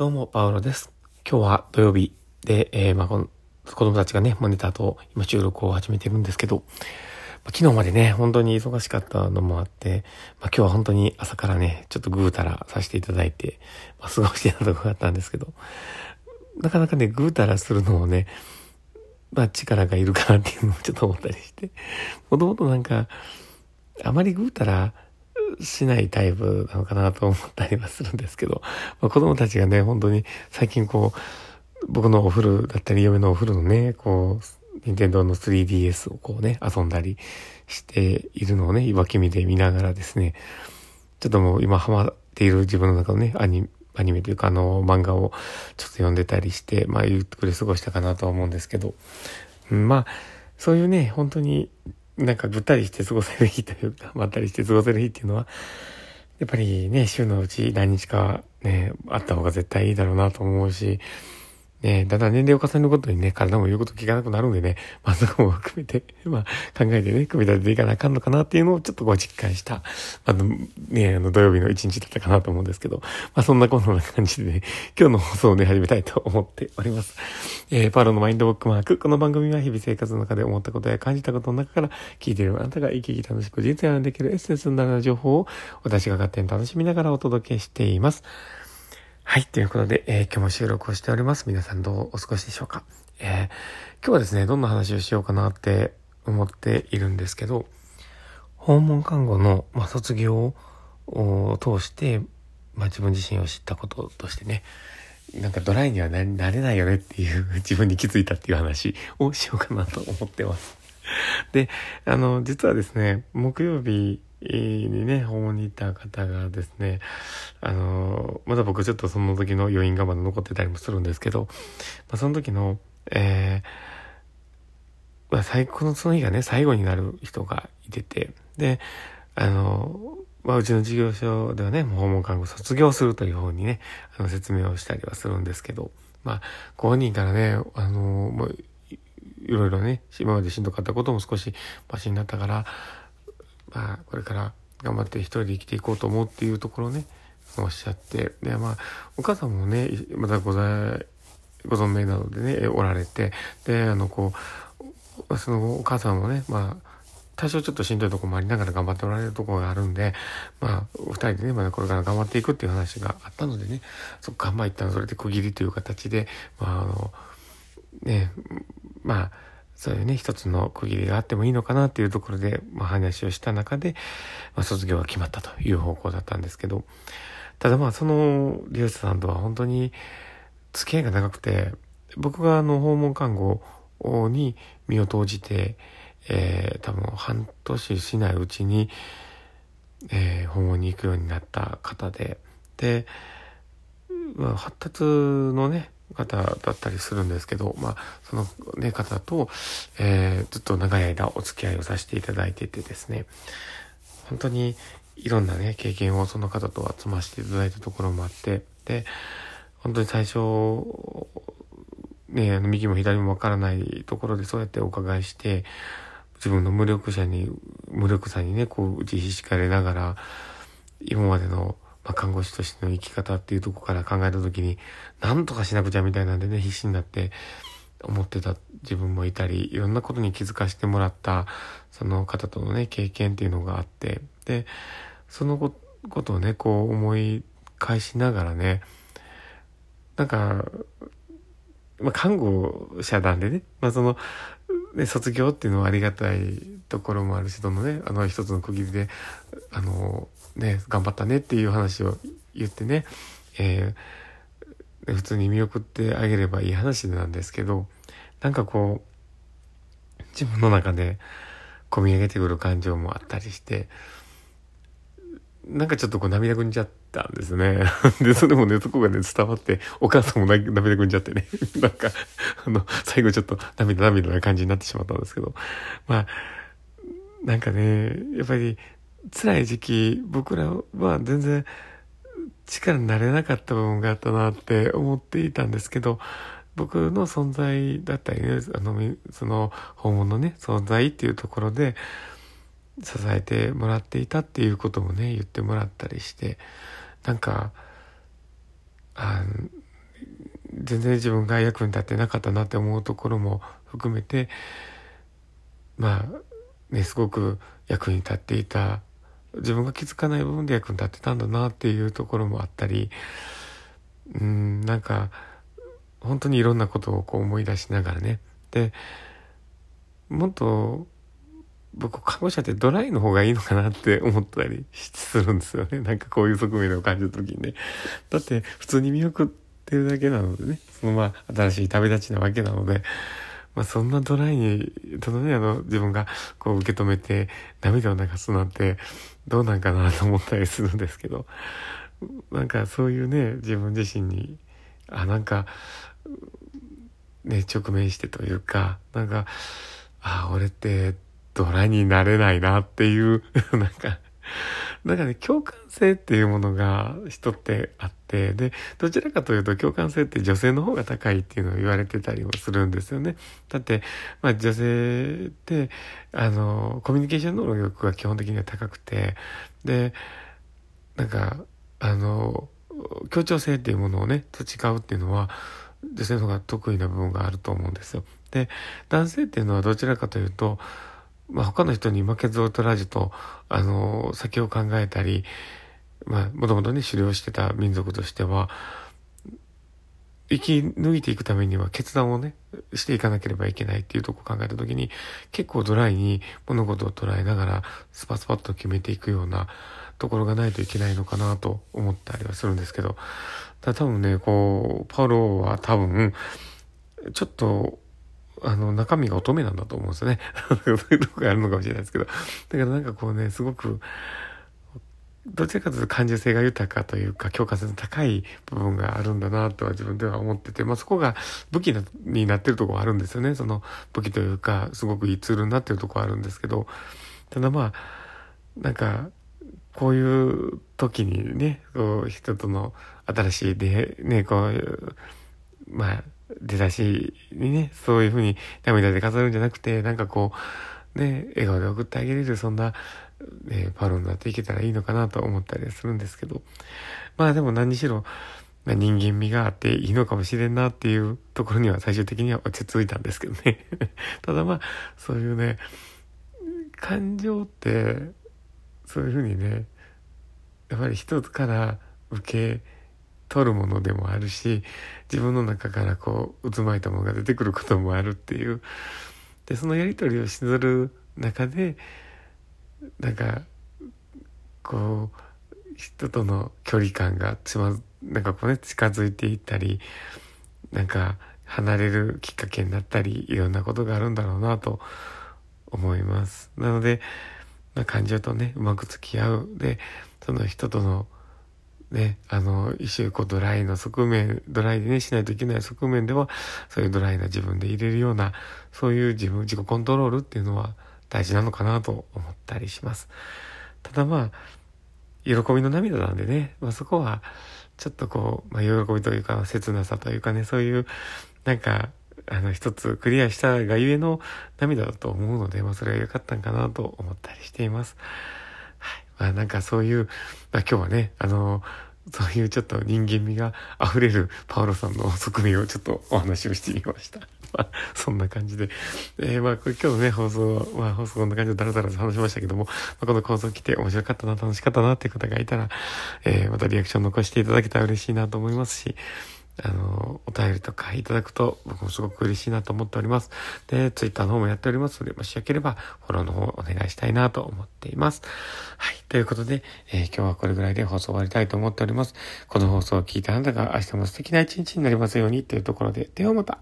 どうも、パウロです。今日は土曜日で、えー、まあ、この子供たちがね、モニターと今収録を始めてるんですけど、まあ、昨日までね、本当に忙しかったのもあって、まあ、今日は本当に朝からね、ちょっとぐうたらさせていただいて、まあ、過ごしてたとこがあったんですけど、なかなかね、ぐうたらするのもね、まあ、力がいるかなっていうのもちょっと思ったりして、もともとなんか、あまりぐうたら、しないタイプなのかなと思ったりはするんですけど、まあ、子供たちがね、本当に最近こう、僕のお風呂だったり、嫁のお風呂のね、こう、任天堂の 3DS をこうね、遊んだりしているのをね、岩きみで見ながらですね、ちょっともう今ハマっている自分の中のね、アニアニメというかあの漫画をちょっと読んでたりして、まあゆっくり過ごしたかなとは思うんですけど、うん、まあ、そういうね、本当になんかぐったりして過ごせる日というか、まったりして過ごせる日っていうのは、やっぱりね、週のうち何日かね、あった方が絶対いいだろうなと思うし、ね、だんだん年齢を重ねることにね、体も言うこと聞かなくなるんでね、まあそこも含めて、まあ考えてね、組み立てていかなあかんのかなっていうのをちょっとこう実感した、あの、ね、あの土曜日の一日だったかなと思うんですけど、まあそんなこんな感じでね、今日の放送をね、始めたいと思っております。えー、パロのマインドブックマーク。この番組は日々生活の中で思ったことや感じたことの中から聞いているあなたが生き生き楽しく人生ができるエッセンスになる情報を私が勝手に楽しみながらお届けしています。はい。ということで、えー、今日も収録をしております。皆さんどうお過ごしでしょうか。えー、今日はですね、どんな話をしようかなって思っているんですけど、訪問看護の、まあ、卒業を通して、まあ、自分自身を知ったこととしてね、なんかドライにはなれないよねっていう 自分に気づいたっていう話をしようかなと思ってます。で、あの、実はですね、木曜日にね、訪問に行った方がですね、あの、まだ僕ちょっとその時の余韻がまだ残ってたりもするんですけど、まあ、その時の、えー、まあ、最高のその日がね、最後になる人がいてて、で、あの、まあ、うちの事業所ではね、訪問看護卒業するという方にね、あの、説明をしたりはするんですけど、まあ、ご本人からね、あの、もう、いろいろね、今までしんどかったことも少しマシになったから、まあ、これから頑張って一人で生きていこうと思うっていうところをね、おっしゃって、で、まあ、お母さんもね、まだござ、ご存命なのでね、おられて、で、あの、こう、そのお母さんもね、まあ、多少ちょっとしんどいとこもありながら頑張っておられるとこがあるんで、まあ、お二人でね、まだこれから頑張っていくっていう話があったのでね、そっか、まあ一旦それで区切りという形で、まあ、あの、ね、まあ、そういうね、一つの区切りがあってもいいのかなっていうところで、まあ、話をした中で、まあ、卒業が決まったという方向だったんですけど、ただまあ、その利用者さんとは本当に付き合いが長くて、僕があの、訪問看護に身を投じて、えー、多分半年しないうちに、えー、訪問に行くようになった方で、で、まあ、発達のね、方だったりするんですけど、まあ、そのね、方と、えー、ずっと長い間お付き合いをさせていただいててですね、本当にいろんなね、経験をその方とは積ませていただいたところもあって、で、本当に最初、ね、あの右も左もわからないところでそうやってお伺いして、自分の無力者に、無力さにね、こう打ちひしかれながら、今までのまあ、看護師としての生き方っていうとこから考えた時に、なんとかしなくちゃみたいなんでね、必死になって思ってた自分もいたり、いろんなことに気づかせてもらった、その方とのね、経験っていうのがあって、で、そのことをね、こう思い返しながらね、なんか、まあ、看護者なんでね、まあ、その、ね、卒業っていうのはありがたいところもあるし、どのね、あの一つの区切りで、あの、ね、頑張ったねっていう話を言ってね、えー、普通に見送ってあげればいい話なんですけど、なんかこう、自分の中で込み上げてくる感情もあったりして、なんかちょっとこう涙ぐんじゃったんですね。で、それもね、そこがね、伝わって、お母さんも涙ぐんじゃってね。なんか、あの、最後ちょっと涙涙な感じになってしまったんですけど。まあ、なんかね、やっぱり辛い時期、僕らは全然力になれなかった部分があったなって思っていたんですけど、僕の存在だったりね、あの、その訪問のね、存在っていうところで支えてもらっていたっていうこともね、言ってもらったりして、なんか、あ全然自分が役に立ってなかったなって思うところも含めてまあねすごく役に立っていた。自分が気づかない部分で役に立ってたんだなっていうところもあったりうんなんか本当にいろんなことをこう思い出しながらね。でもっと僕看護師ってドライの方がいいのかなって思ったりするんですよね。なんかこういう側面を感じる時にね。だって普通に見送ってるだけなのでね。そのまあ新しい旅立ちなわけなので。まあ、そんなドライに、ただね、あの、自分がこう受け止めて涙を流すなんてどうなんかなと思ったりするんですけど、なんかそういうね、自分自身に、あ、なんか、ね、直面してというか、なんか、あ、俺ってドラになれないなっていう、なんか、なんかね、共感性っていうものが人ってあって、で、どちらかというと共感性って女性の方が高いっていうのを言われてたりもするんですよね。だって、まあ女性って、あの、コミュニケーション能力が基本的には高くて、で、なんか、あの、協調性っていうものをね、と違うっていうのは、女性の方が得意な部分があると思うんですよ。で、男性っていうのはどちらかというと、まあ、他の人に負けず劣らずと、あの、先を考えたり、まあ、もともとね、狩猟してた民族としては、生き抜いていくためには決断をね、していかなければいけないっていうとこを考えたときに、結構ドライに物事を捉えながら、スパスパッと決めていくようなところがないといけないのかなと思ったりはするんですけど、ただ多分ね、こう、パウロは多分、ちょっとあの、中身が乙女なんだと思うんですよね。そういうとこがあるのかもしれないですけど。だからなんかこうね、すごく、どちらかというと感受性が豊かというか、強化性の高い部分があるんだなとは自分では思ってて、まあそこが武器になってるとこはあるんですよね。その武器というか、すごくいいツールになってるとこはあるんですけど、ただまあ、なんか、こういう時にね、こう人との新しい出ね、こういう、まあ、出だしにね、そういうふうに涙で飾るんじゃなくて、なんかこう、ね、笑顔で送ってあげれる、そんな、ね、パロになっていけたらいいのかなと思ったりするんですけど、まあでも何にしろ、まあ、人間味があっていいのかもしれんなっていうところには最終的には落ち着いたんですけどね。ただまあ、そういうね、感情って、そういうふうにね、やっぱり一つから受け取るものでもあるし自分の中からこう渦巻いたものが出てくることもあるっていうでそのやり取りをしずる中でなんかこう人との距離感がつまなんかこうね近づいていったりなんか離れるきっかけになったりいろんなことがあるんだろうなと思います。なので、まあ、感情とねうまく付き合うでその人とのね、あの、一周こうドライの側面、ドライでね、しないといけない側面では、そういうドライな自分で入れるような、そういう自分、自己コントロールっていうのは大事なのかなと思ったりします。ただまあ、喜びの涙なんでね、まあそこは、ちょっとこう、まあ喜びというか、切なさというかね、そういう、なんか、あの、一つクリアしたがゆえの涙だと思うので、まあそれは良かったんかなと思ったりしています。あなんかそういう、まあ今日はね、あの、そういうちょっと人間味が溢れるパウロさんの側面をちょっとお話をしてみました。まあ、そんな感じで。えー、まあ、今日のね、放送、まあ、放送こんな感じでダラダラと話しましたけども、まあ、この放送来て面白かったな、楽しかったなっていう方がいたら、えー、またリアクション残していただけたら嬉しいなと思いますし、あの、お便りとかいただくと僕もすごく嬉しいなと思っております。で、ツイッターの方もやっておりますので、もしよければフォローの方お願いしたいなと思っています。はい。ということで、えー、今日はこれぐらいで放送終わりたいと思っております。この放送を聞いたあなたが明日も素敵な一日になりますようにというところで、ではまた。